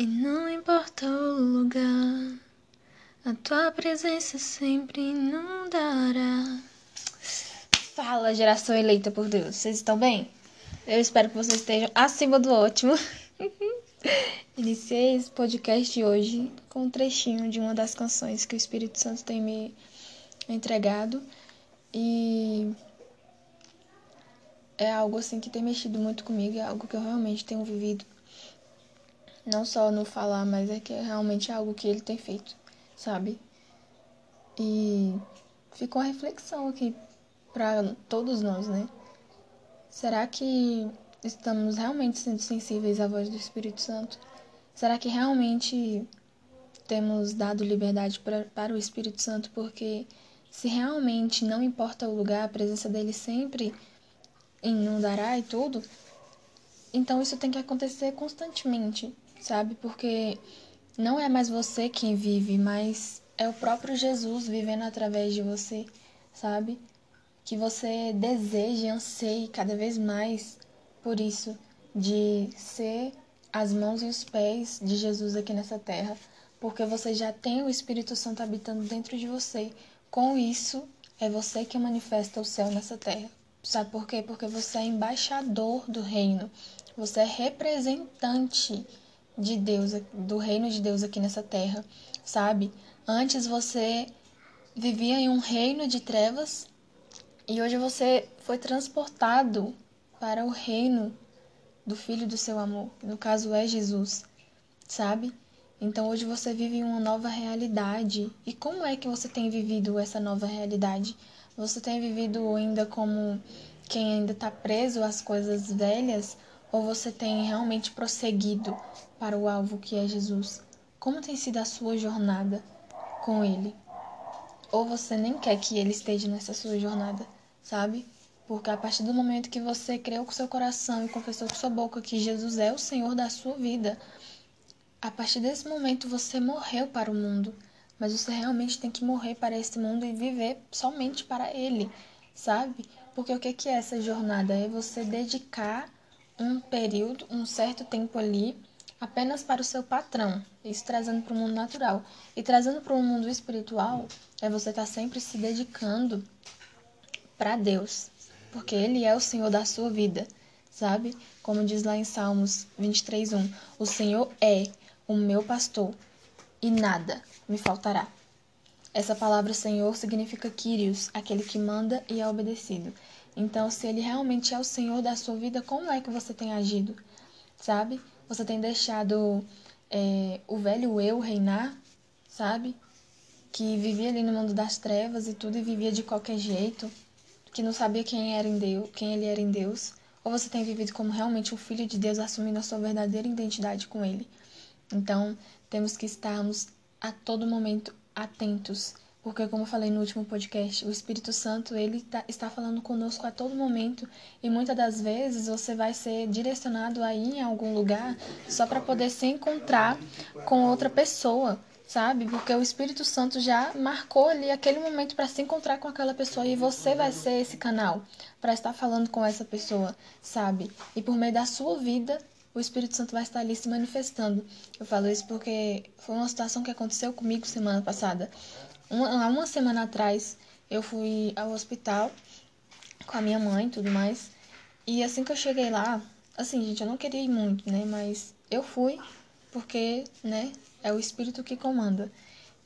E não importa o lugar, a tua presença sempre inundará. Fala, geração eleita por Deus, vocês estão bem? Eu espero que vocês estejam acima do ótimo. Iniciei esse podcast hoje com um trechinho de uma das canções que o Espírito Santo tem me entregado e é algo assim que tem mexido muito comigo, é algo que eu realmente tenho vivido não só no falar, mas é que é realmente algo que ele tem feito, sabe? E ficou a reflexão aqui para todos nós, né? Será que estamos realmente sendo sensíveis à voz do Espírito Santo? Será que realmente temos dado liberdade pra, para o Espírito Santo? Porque se realmente não importa o lugar, a presença dele sempre inundará e tudo, então isso tem que acontecer constantemente sabe? Porque não é mais você quem vive, mas é o próprio Jesus vivendo através de você, sabe? Que você deseje, anseie cada vez mais por isso, de ser as mãos e os pés de Jesus aqui nessa terra, porque você já tem o Espírito Santo habitando dentro de você. Com isso, é você que manifesta o céu nessa terra. Sabe por quê? Porque você é embaixador do reino, você é representante de Deus, do reino de Deus aqui nessa terra, sabe? Antes você vivia em um reino de trevas e hoje você foi transportado para o reino do filho do seu amor, no caso é Jesus, sabe? Então hoje você vive em uma nova realidade. E como é que você tem vivido essa nova realidade? Você tem vivido ainda como quem ainda está preso às coisas velhas ou você tem realmente prosseguido para o alvo que é Jesus? Como tem sido a sua jornada com Ele? Ou você nem quer que Ele esteja nessa sua jornada, sabe? Porque a partir do momento que você creu com seu coração e confessou com sua boca que Jesus é o Senhor da sua vida, a partir desse momento você morreu para o mundo. Mas você realmente tem que morrer para esse mundo e viver somente para Ele, sabe? Porque o que é essa jornada? É você dedicar um período, um certo tempo ali, apenas para o seu patrão, isso trazendo para o mundo natural. E trazendo para o mundo espiritual, é você estar tá sempre se dedicando para Deus, porque Ele é o Senhor da sua vida, sabe? Como diz lá em Salmos 23:1, o Senhor é o meu pastor e nada me faltará. Essa palavra Senhor significa Kyrios, aquele que manda e é obedecido. Então, se ele realmente é o Senhor da sua vida, como é que você tem agido? Sabe? Você tem deixado é, o velho eu reinar, sabe? Que vivia ali no mundo das trevas e tudo e vivia de qualquer jeito, que não sabia quem era em Deus, quem ele era em Deus. Ou você tem vivido como realmente um filho de Deus, assumindo a sua verdadeira identidade com ele. Então, temos que estarmos a todo momento atentos porque como eu falei no último podcast, o Espírito Santo ele tá, está falando conosco a todo momento e muitas das vezes você vai ser direcionado aí em algum lugar só para poder se encontrar com outra pessoa, sabe? Porque o Espírito Santo já marcou ali aquele momento para se encontrar com aquela pessoa e você vai ser esse canal para estar falando com essa pessoa, sabe? E por meio da sua vida o Espírito Santo vai estar ali se manifestando. Eu falo isso porque foi uma situação que aconteceu comigo semana passada. Uma, uma semana atrás eu fui ao hospital com a minha mãe e tudo mais. E assim que eu cheguei lá, assim, gente, eu não queria ir muito, né? Mas eu fui porque, né, é o espírito que comanda.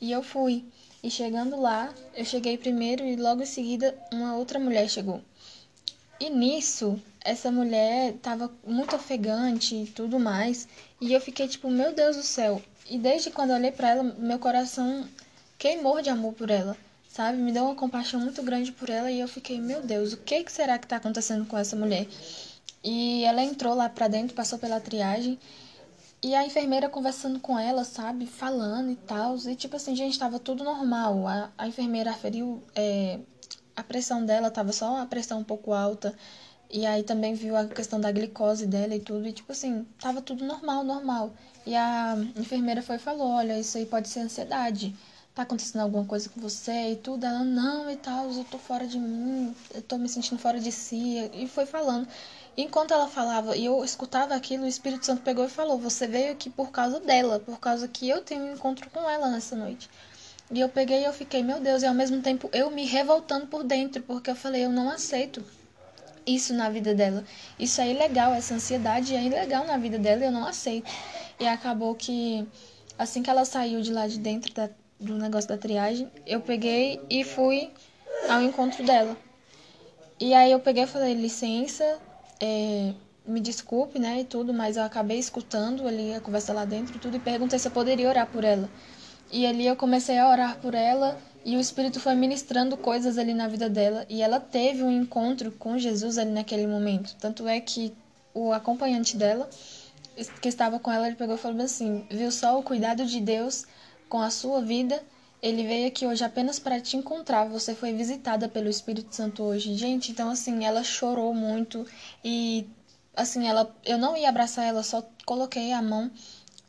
E eu fui. E chegando lá, eu cheguei primeiro e logo em seguida uma outra mulher chegou. E nisso, essa mulher tava muito ofegante e tudo mais. E eu fiquei tipo, meu Deus do céu. E desde quando eu olhei para ela, meu coração queimou de amor por ela, sabe? Me deu uma compaixão muito grande por ela e eu fiquei, meu Deus, o que, que será que está acontecendo com essa mulher? E ela entrou lá pra dentro, passou pela triagem e a enfermeira conversando com ela, sabe? Falando e tal. E tipo assim, gente, tava tudo normal. A, a enfermeira aferiu é, a pressão dela, tava só a pressão um pouco alta. E aí também viu a questão da glicose dela e tudo. E tipo assim, tava tudo normal, normal. E a enfermeira foi e falou: Olha, isso aí pode ser ansiedade tá acontecendo alguma coisa com você e tudo. Ela, não, e tal, eu tô fora de mim, eu tô me sentindo fora de si. E foi falando. Enquanto ela falava e eu escutava aquilo, o Espírito Santo pegou e falou: Você veio aqui por causa dela, por causa que eu tenho um encontro com ela nessa noite. E eu peguei e eu fiquei, meu Deus, e ao mesmo tempo eu me revoltando por dentro, porque eu falei: Eu não aceito isso na vida dela. Isso é ilegal, essa ansiedade é ilegal na vida dela eu não aceito. E acabou que assim que ela saiu de lá de dentro da, do negócio da triagem, eu peguei e fui ao encontro dela. E aí eu peguei e falei, licença, é, me desculpe, né, e tudo, mas eu acabei escutando ali a conversa lá dentro e tudo, e perguntei se eu poderia orar por ela. E ali eu comecei a orar por ela, e o Espírito foi ministrando coisas ali na vida dela, e ela teve um encontro com Jesus ali naquele momento. Tanto é que o acompanhante dela, que estava com ela, ele pegou e falou assim: viu só o cuidado de Deus com a sua vida ele veio aqui hoje apenas para te encontrar. Você foi visitada pelo Espírito Santo hoje. Gente, então assim, ela chorou muito e assim, ela eu não ia abraçar ela, só coloquei a mão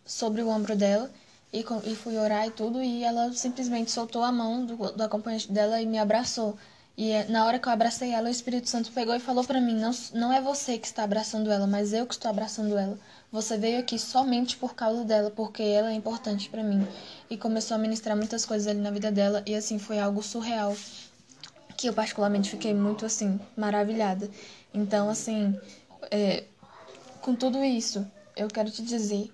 sobre o ombro dela e, e fui orar e tudo e ela simplesmente soltou a mão do, do acompanhante dela e me abraçou. E é, na hora que eu abracei ela, o Espírito Santo pegou e falou para mim: não, não é você que está abraçando ela, mas eu que estou abraçando ela. Você veio aqui somente por causa dela, porque ela é importante para mim. E começou a ministrar muitas coisas ali na vida dela, e assim, foi algo surreal. Que eu, particularmente, fiquei muito, assim, maravilhada. Então, assim, é, com tudo isso, eu quero te dizer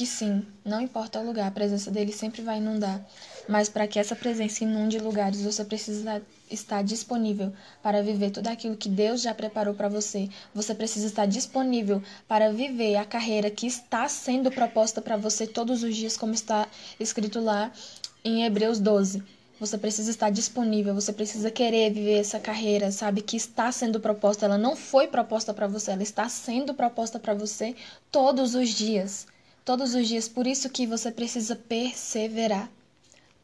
que sim, não importa o lugar, a presença dele sempre vai inundar. Mas para que essa presença inunde lugares, você precisa estar disponível para viver tudo aquilo que Deus já preparou para você. Você precisa estar disponível para viver a carreira que está sendo proposta para você todos os dias, como está escrito lá em Hebreus 12. Você precisa estar disponível, você precisa querer viver essa carreira, sabe? Que está sendo proposta. Ela não foi proposta para você, ela está sendo proposta para você todos os dias todos os dias. Por isso que você precisa perseverar.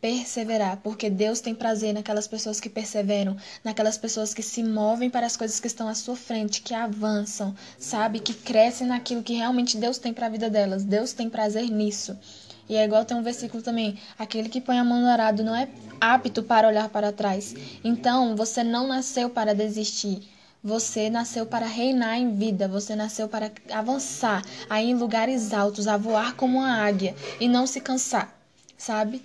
Perseverar, porque Deus tem prazer naquelas pessoas que perseveram, naquelas pessoas que se movem para as coisas que estão à sua frente, que avançam, sabe? Que crescem naquilo que realmente Deus tem para a vida delas. Deus tem prazer nisso. E é igual tem um versículo também: aquele que põe a mão no arado não é apto para olhar para trás. Então, você não nasceu para desistir. Você nasceu para reinar em vida, você nasceu para avançar, a ir em lugares altos, a voar como uma águia e não se cansar, sabe?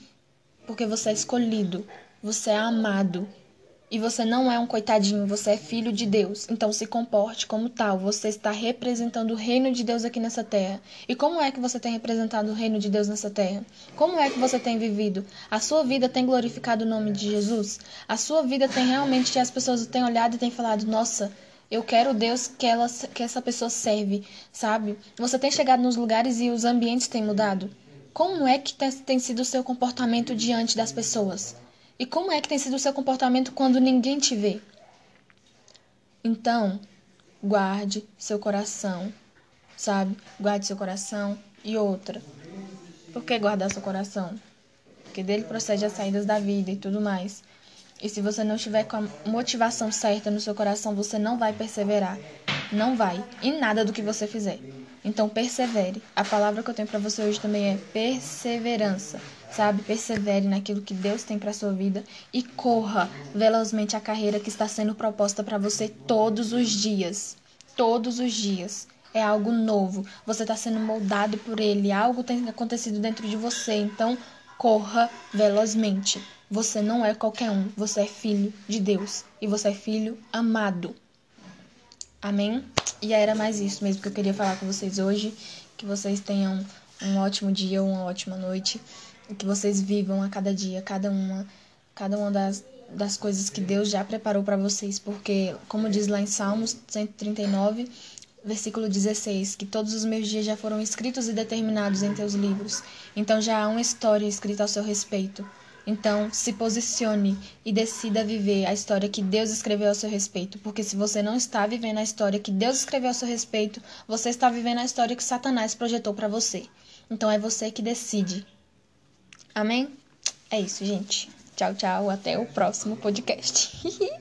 Porque você é escolhido, você é amado, e você não é um coitadinho, você é filho de Deus. Então se comporte como tal. Você está representando o reino de Deus aqui nessa terra. E como é que você tem representado o reino de Deus nessa terra? Como é que você tem vivido? A sua vida tem glorificado o nome de Jesus? A sua vida tem realmente as pessoas têm olhado e têm falado: "Nossa, eu quero Deus que ela que essa pessoa serve", sabe? Você tem chegado nos lugares e os ambientes têm mudado? Como é que tem sido o seu comportamento diante das pessoas? E como é que tem sido o seu comportamento quando ninguém te vê? Então, guarde seu coração, sabe? Guarde seu coração. E outra, por que guardar seu coração? Porque dele procede as saídas da vida e tudo mais. E se você não estiver com a motivação certa no seu coração, você não vai perseverar. Não vai. Em nada do que você fizer. Então, persevere. A palavra que eu tenho para você hoje também é perseverança sabe? Persevere naquilo que Deus tem para sua vida e corra velozmente a carreira que está sendo proposta para você todos os dias. Todos os dias. É algo novo. Você está sendo moldado por Ele. Algo tem acontecido dentro de você. Então, corra velozmente. Você não é qualquer um. Você é filho de Deus. E você é filho amado. Amém? E era mais isso mesmo que eu queria falar com vocês hoje. Que vocês tenham um ótimo dia, uma ótima noite que vocês vivam a cada dia, cada uma, cada uma das, das coisas que Deus já preparou para vocês, porque, como diz lá em Salmos 139, versículo 16, que todos os meus dias já foram escritos e determinados em teus livros. Então já há uma história escrita ao seu respeito. Então, se posicione e decida viver a história que Deus escreveu ao seu respeito, porque se você não está vivendo a história que Deus escreveu ao seu respeito, você está vivendo a história que Satanás projetou para você. Então é você que decide Amém? É isso, gente. Tchau, tchau. Até o próximo podcast.